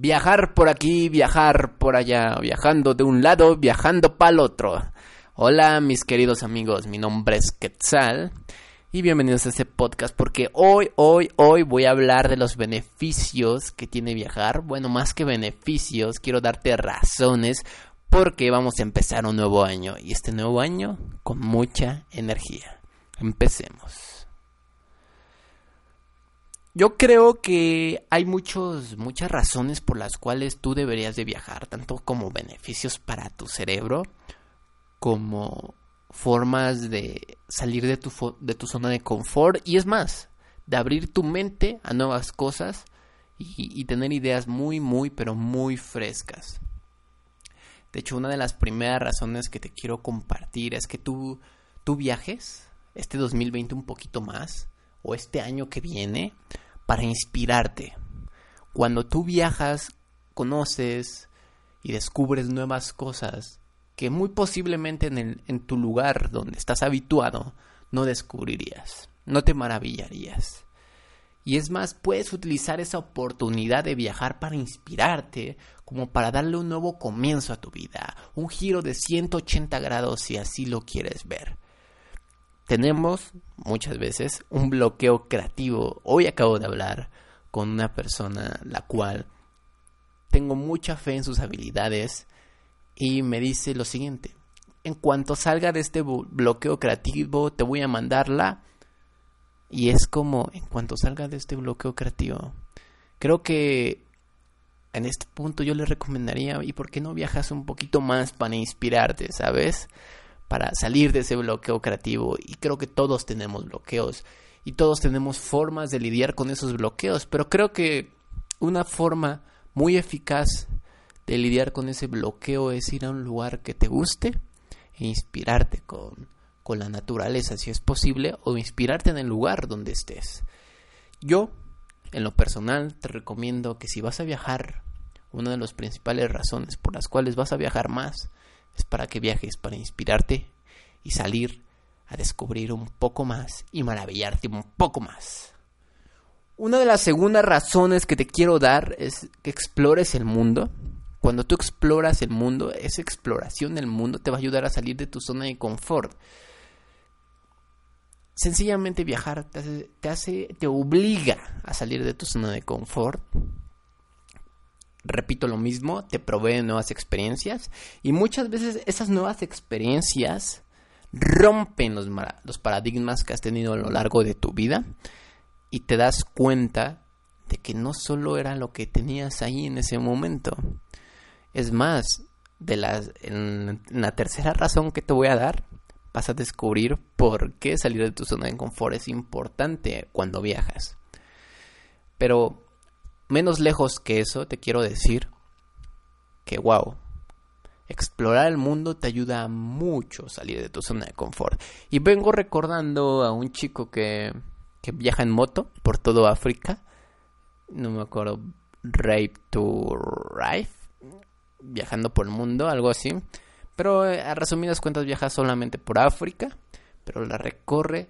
Viajar por aquí, viajar por allá, viajando de un lado, viajando para el otro. Hola mis queridos amigos, mi nombre es Quetzal y bienvenidos a este podcast porque hoy, hoy, hoy voy a hablar de los beneficios que tiene viajar. Bueno, más que beneficios, quiero darte razones porque vamos a empezar un nuevo año y este nuevo año con mucha energía. Empecemos. Yo creo que hay muchos, muchas razones por las cuales tú deberías de viajar, tanto como beneficios para tu cerebro, como formas de salir de tu, de tu zona de confort y es más, de abrir tu mente a nuevas cosas y, tener ideas muy, muy, pero muy frescas. De hecho, una de las primeras razones que te quiero compartir es que tú, tú viajes este 2020 un poquito más o este año que viene para inspirarte. Cuando tú viajas, conoces y descubres nuevas cosas que muy posiblemente en, el, en tu lugar donde estás habituado no descubrirías, no te maravillarías. Y es más, puedes utilizar esa oportunidad de viajar para inspirarte, como para darle un nuevo comienzo a tu vida, un giro de 180 grados si así lo quieres ver tenemos muchas veces un bloqueo creativo. Hoy acabo de hablar con una persona la cual tengo mucha fe en sus habilidades y me dice lo siguiente. En cuanto salga de este bloqueo creativo te voy a mandarla y es como en cuanto salga de este bloqueo creativo. Creo que en este punto yo le recomendaría y por qué no viajas un poquito más para inspirarte, ¿sabes? Para salir de ese bloqueo creativo. Y creo que todos tenemos bloqueos. Y todos tenemos formas de lidiar con esos bloqueos, pero creo que una forma muy eficaz de lidiar con ese bloqueo es ir a un lugar que te guste e inspirarte con, con la naturaleza si es posible o inspirarte en el lugar donde estés. Yo, en lo personal, te recomiendo que si vas a viajar, una de las principales razones por las cuales vas a viajar más es para que viajes, para inspirarte y salir a descubrir un poco más y maravillarte un poco más. Una de las segundas razones que te quiero dar es que explores el mundo. Cuando tú exploras el mundo, esa exploración del mundo te va a ayudar a salir de tu zona de confort. Sencillamente viajar te hace, te, hace, te obliga a salir de tu zona de confort repito lo mismo, te provee nuevas experiencias y muchas veces esas nuevas experiencias rompen los, los paradigmas que has tenido a lo largo de tu vida y te das cuenta de que no solo era lo que tenías ahí en ese momento. Es más, de las, en la tercera razón que te voy a dar, vas a descubrir por qué salir de tu zona de confort es importante cuando viajas. Pero menos lejos que eso, te quiero decir que, wow, explorar el mundo te ayuda mucho a salir de tu zona de confort. Y vengo recordando a un chico que, que viaja en moto por todo África. No me acuerdo, Rape to Rife, viajando por el mundo, algo así. Pero eh, a resumidas cuentas viaja solamente por África, pero la recorre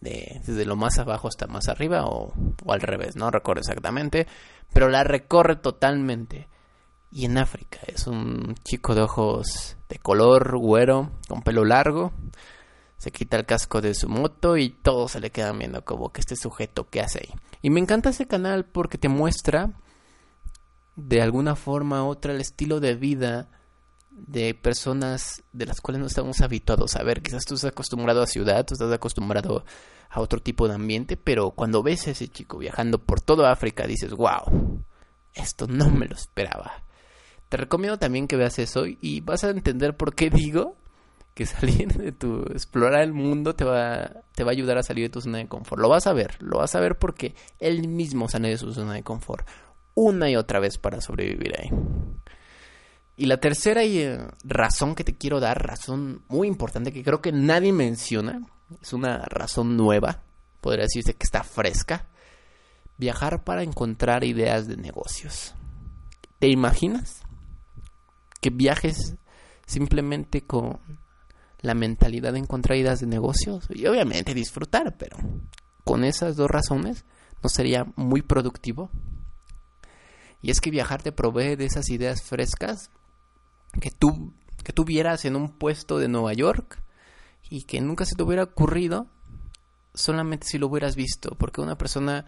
de, desde lo más abajo hasta más arriba o, o al revés, no recuerdo exactamente pero la recorre totalmente. Y en África es un chico de ojos de color güero, con pelo largo. Se quita el casco de su moto y todos se le quedan viendo como que este sujeto que hace ahí. Y me encanta ese canal porque te muestra de alguna forma u otra el estilo de vida de personas de las cuales no estamos habituados a ver. Quizás tú estás acostumbrado a ciudad, tú estás acostumbrado a otro tipo de ambiente, pero cuando ves a ese chico viajando por toda África dices, wow, esto no me lo esperaba. Te recomiendo también que veas eso y vas a entender por qué digo que salir de tu explorar el mundo te va te va a ayudar a salir de tu zona de confort. Lo vas a ver, lo vas a ver porque él mismo sale de su zona de confort. una y otra vez para sobrevivir ahí. Y la tercera eh, razón que te quiero dar, razón muy importante que creo que nadie menciona, es una razón nueva, podría decirse que está fresca, viajar para encontrar ideas de negocios. ¿Te imaginas que viajes simplemente con la mentalidad de encontrar ideas de negocios? Y obviamente disfrutar, pero con esas dos razones no sería muy productivo. Y es que viajar te provee de esas ideas frescas que tú, que vieras en un puesto de Nueva York y que nunca se te hubiera ocurrido solamente si lo hubieras visto, porque una persona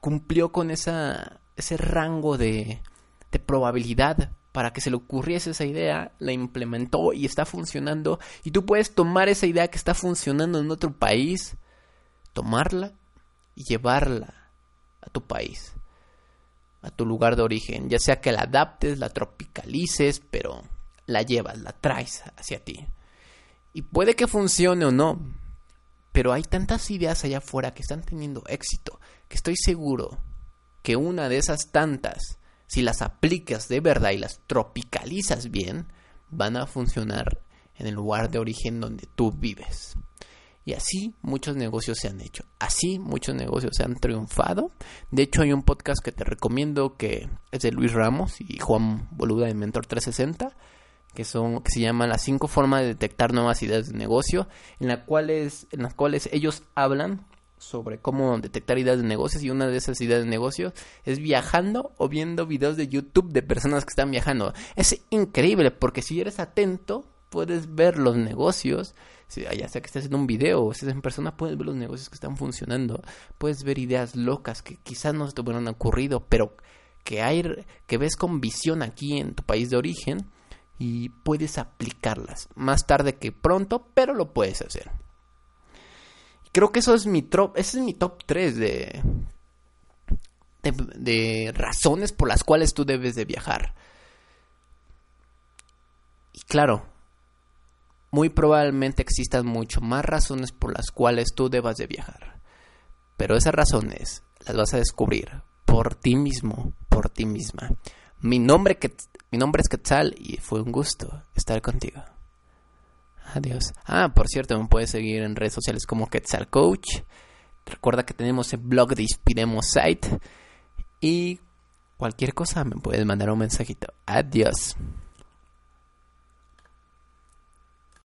cumplió con esa, ese rango de, de probabilidad para que se le ocurriese esa idea, la implementó y está funcionando. Y tú puedes tomar esa idea que está funcionando en otro país, tomarla y llevarla a tu país, a tu lugar de origen, ya sea que la adaptes, la tropicalices, pero la llevas, la traes hacia ti. Y puede que funcione o no, pero hay tantas ideas allá afuera que están teniendo éxito, que estoy seguro que una de esas tantas si las aplicas de verdad y las tropicalizas bien, van a funcionar en el lugar de origen donde tú vives. Y así muchos negocios se han hecho. Así muchos negocios se han triunfado. De hecho, hay un podcast que te recomiendo que es de Luis Ramos y Juan Boluda de Mentor 360, que son que se llama las cinco formas de detectar nuevas ideas de negocio, en, la cuales, en las cuales ellos hablan sobre cómo detectar ideas de negocios y una de esas ideas de negocios es viajando o viendo videos de YouTube de personas que están viajando. Es increíble porque si eres atento puedes ver los negocios, ya sea que estés en un video o estés en persona, puedes ver los negocios que están funcionando, puedes ver ideas locas que quizás no se te hubieran ocurrido, pero que hay que ves con visión aquí en tu país de origen y puedes aplicarlas más tarde que pronto, pero lo puedes hacer. Creo que eso es mi top, ese es mi top 3 de, de, razones por las cuales tú debes de viajar. Y claro, muy probablemente existan mucho más razones por las cuales tú debas de viajar. Pero esas razones las vas a descubrir por ti mismo, por ti misma. Mi nombre, mi nombre es Quetzal y fue un gusto estar contigo. Adiós. Ah, por cierto, me puedes seguir en redes sociales como Quetzal Coach. Recuerda que tenemos el blog de Inspiremos Site. Y cualquier cosa me puedes mandar un mensajito. Adiós.